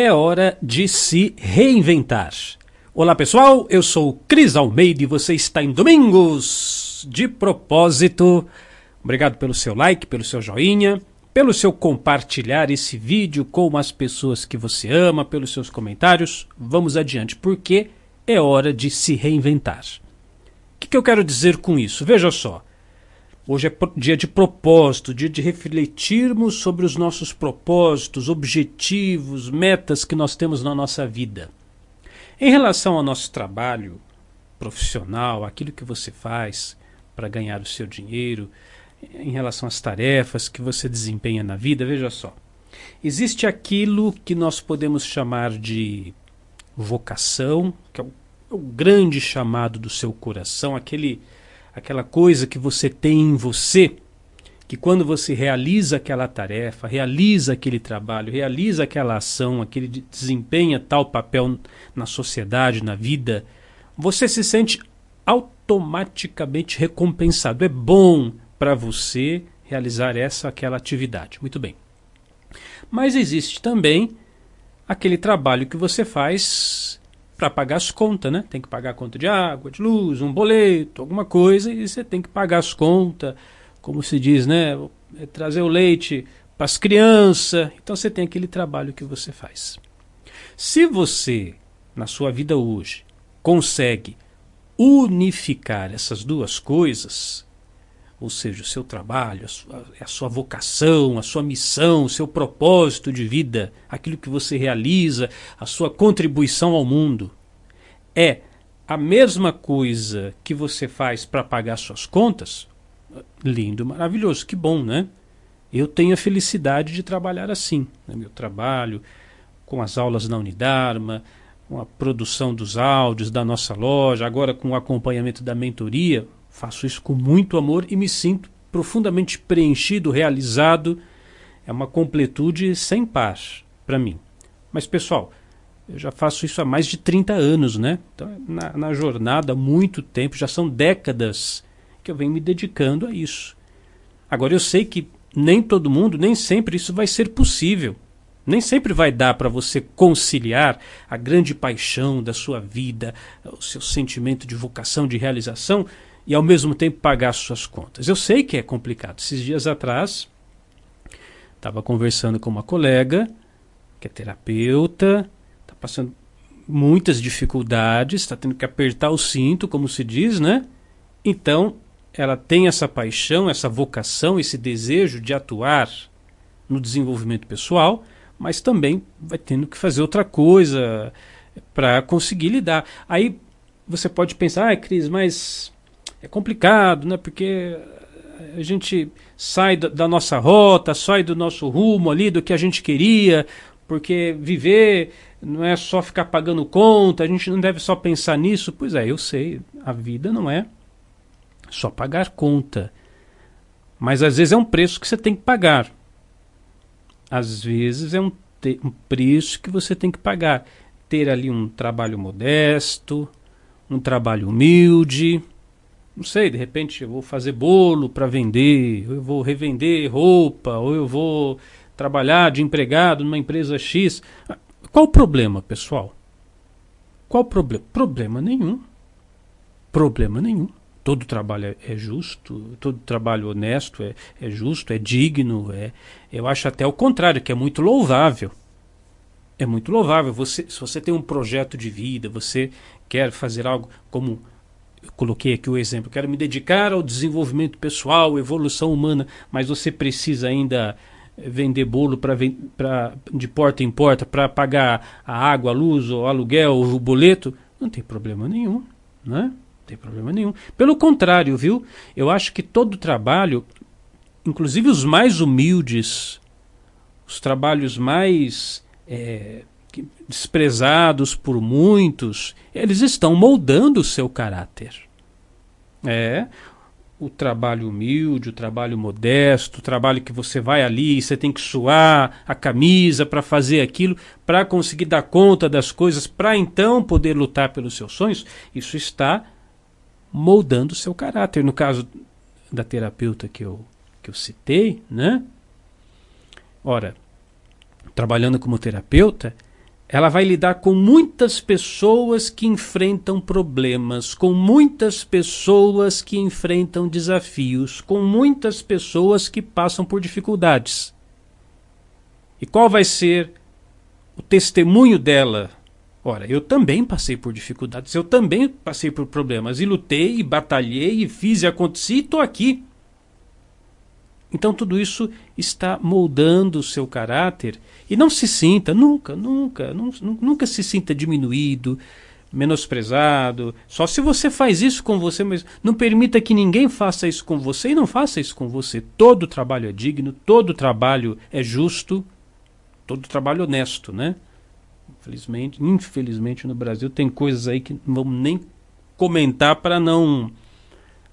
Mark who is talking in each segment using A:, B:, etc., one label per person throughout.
A: É hora de se reinventar. Olá pessoal, eu sou Cris Almeida e você está em Domingos de Propósito. Obrigado pelo seu like, pelo seu joinha, pelo seu compartilhar esse vídeo com as pessoas que você ama, pelos seus comentários. Vamos adiante, porque é hora de se reinventar. O que, que eu quero dizer com isso? Veja só. Hoje é dia de propósito, dia de refletirmos sobre os nossos propósitos, objetivos, metas que nós temos na nossa vida. Em relação ao nosso trabalho profissional, aquilo que você faz para ganhar o seu dinheiro, em relação às tarefas que você desempenha na vida, veja só. Existe aquilo que nós podemos chamar de vocação, que é o, é o grande chamado do seu coração, aquele aquela coisa que você tem em você, que quando você realiza aquela tarefa, realiza aquele trabalho, realiza aquela ação, aquele desempenha tal papel na sociedade, na vida, você se sente automaticamente recompensado. É bom para você realizar essa aquela atividade. Muito bem. Mas existe também aquele trabalho que você faz para pagar as contas, né? Tem que pagar a conta de água, de luz, um boleto, alguma coisa, e você tem que pagar as contas, como se diz, né? É trazer o leite para as crianças. Então você tem aquele trabalho que você faz. Se você, na sua vida hoje, consegue unificar essas duas coisas, ou seja, o seu trabalho, a sua, a sua, vocação, a sua missão, o seu propósito de vida, aquilo que você realiza, a sua contribuição ao mundo, é a mesma coisa que você faz para pagar suas contas, lindo, maravilhoso, que bom, né? Eu tenho a felicidade de trabalhar assim, né? meu trabalho, com as aulas na Unidarma, com a produção dos áudios da nossa loja, agora com o acompanhamento da mentoria, Faço isso com muito amor e me sinto profundamente preenchido, realizado. É uma completude sem par para mim. Mas, pessoal, eu já faço isso há mais de 30 anos, né? Então, na, na jornada, há muito tempo, já são décadas que eu venho me dedicando a isso. Agora, eu sei que nem todo mundo, nem sempre isso vai ser possível. Nem sempre vai dar para você conciliar a grande paixão da sua vida, o seu sentimento de vocação, de realização, e ao mesmo tempo pagar suas contas. Eu sei que é complicado. Esses dias atrás, estava conversando com uma colega que é terapeuta, está passando muitas dificuldades, está tendo que apertar o cinto, como se diz, né? Então, ela tem essa paixão, essa vocação, esse desejo de atuar no desenvolvimento pessoal, mas também vai tendo que fazer outra coisa para conseguir lidar. Aí você pode pensar, ah, Cris, mas é complicado, né? Porque a gente sai da, nossa rota, sai do nosso rumo ali, do que a gente queria, porque viver não é só ficar pagando conta, a gente não deve só pensar nisso. Pois é, eu sei, a vida não é só pagar conta. Mas às vezes é um preço que você tem que pagar. Às vezes é um, um preço que você tem que pagar. Ter ali um trabalho modesto, um trabalho humilde não sei, de repente eu vou fazer bolo para vender, eu vou revender roupa, ou eu vou trabalhar de empregado numa empresa X. Qual o problema, pessoal? Qual o problema? Problema nenhum. Problema nenhum. Todo trabalho é, é justo, todo trabalho honesto é, é justo, é digno. É, eu acho até o contrário, que é muito louvável. É muito louvável. Você, se você tem um projeto de vida, você quer fazer algo como eu coloquei aqui o exemplo, quero me dedicar ao desenvolvimento pessoal, evolução humana, mas você precisa ainda vender bolo para de porta em porta para pagar a água, a luz, o aluguel, o boleto, não tem problema nenhum, né? Não tem problema nenhum. Pelo contrário, viu? Eu acho que todo trabalho, inclusive os mais humildes, os trabalhos mais é, desprezados por muitos, eles estão moldando o seu caráter. É, o trabalho humilde, o trabalho modesto, o trabalho que você vai ali e você tem que suar a camisa para fazer aquilo, para conseguir dar conta das coisas, para então poder lutar pelos seus sonhos, isso está moldando o seu caráter. No caso da terapeuta que eu, que eu citei, né? Ora, trabalhando como terapeuta, ela vai lidar com muitas pessoas que enfrentam problemas, com muitas pessoas que enfrentam desafios, com muitas pessoas que passam por dificuldades. E qual vai ser o testemunho dela? Ora, eu também passei por dificuldades, eu também passei por problemas, e lutei, e batalhei, e fiz e aconteci, e estou aqui. Então tudo isso está moldando o seu caráter e não se sinta, nunca, nunca, nunca se sinta diminuído, menosprezado. Só se você faz isso com você, mas não permita que ninguém faça isso com você e não faça isso com você. Todo trabalho é digno, todo trabalho é justo, todo trabalho honesto, né? Infelizmente, infelizmente no Brasil tem coisas aí que não vamos nem comentar para não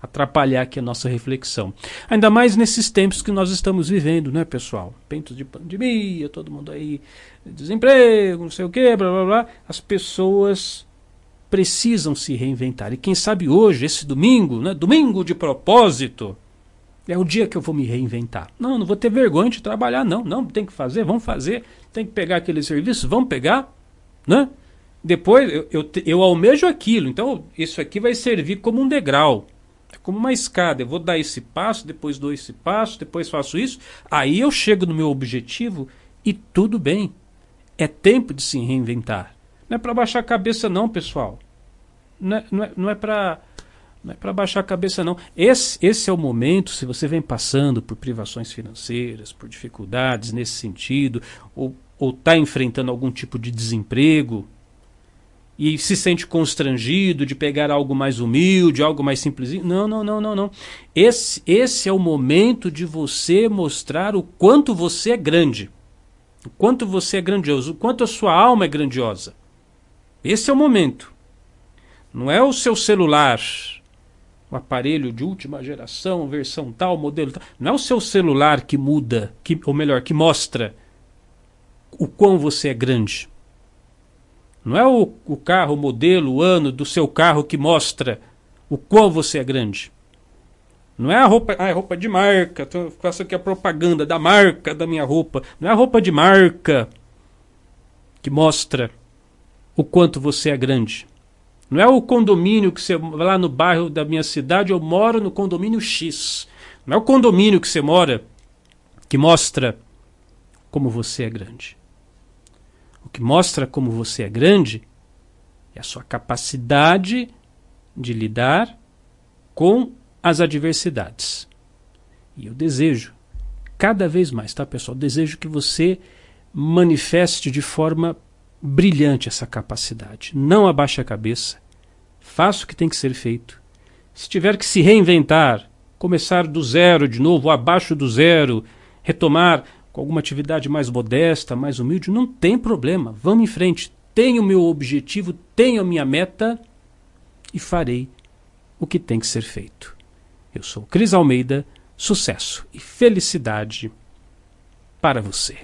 A: atrapalhar aqui a nossa reflexão. Ainda mais nesses tempos que nós estamos vivendo, né, pessoal? Pentos de pandemia, todo mundo aí, desemprego, não sei o quê, blá blá blá. As pessoas precisam se reinventar. E quem sabe hoje, esse domingo, né, domingo de propósito, é o dia que eu vou me reinventar. Não, não vou ter vergonha de trabalhar, não. Não, tem que fazer, vamos fazer. Tem que pegar aquele serviço, vamos pegar, né? Depois eu, eu, eu almejo aquilo, então isso aqui vai servir como um degrau. É como uma escada. Eu vou dar esse passo, depois dou esse passo, depois faço isso. Aí eu chego no meu objetivo e tudo bem. É tempo de se reinventar. Não é para baixar a cabeça, não, pessoal. Não é, não é, não é para. Não é para baixar a cabeça, não. Esse, esse é o momento, se você vem passando por privações financeiras, por dificuldades nesse sentido, ou está enfrentando algum tipo de desemprego, e se sente constrangido de pegar algo mais humilde, algo mais simplesinho. Não, não, não, não, não. Esse, esse é o momento de você mostrar o quanto você é grande. O quanto você é grandioso, o quanto a sua alma é grandiosa. Esse é o momento. Não é o seu celular, o aparelho de última geração, versão tal, modelo tal. Não é o seu celular que muda, que, ou melhor, que mostra o quão você é grande. Não é o, o carro, o modelo, o ano do seu carro que mostra o quão você é grande. Não é a roupa, ah, é roupa de marca, então faço aqui a propaganda da marca da minha roupa. Não é a roupa de marca que mostra o quanto você é grande. Não é o condomínio que você lá no bairro da minha cidade, eu moro no condomínio X. Não é o condomínio que você mora que mostra como você é grande. O que mostra como você é grande é a sua capacidade de lidar com as adversidades. E eu desejo, cada vez mais, tá, pessoal? Desejo que você manifeste de forma brilhante essa capacidade. Não abaixe a cabeça. Faça o que tem que ser feito. Se tiver que se reinventar, começar do zero de novo, abaixo do zero, retomar com alguma atividade mais modesta, mais humilde, não tem problema. Vamos em frente. Tenho o meu objetivo, tenho a minha meta e farei o que tem que ser feito. Eu sou Cris Almeida, sucesso e felicidade para você.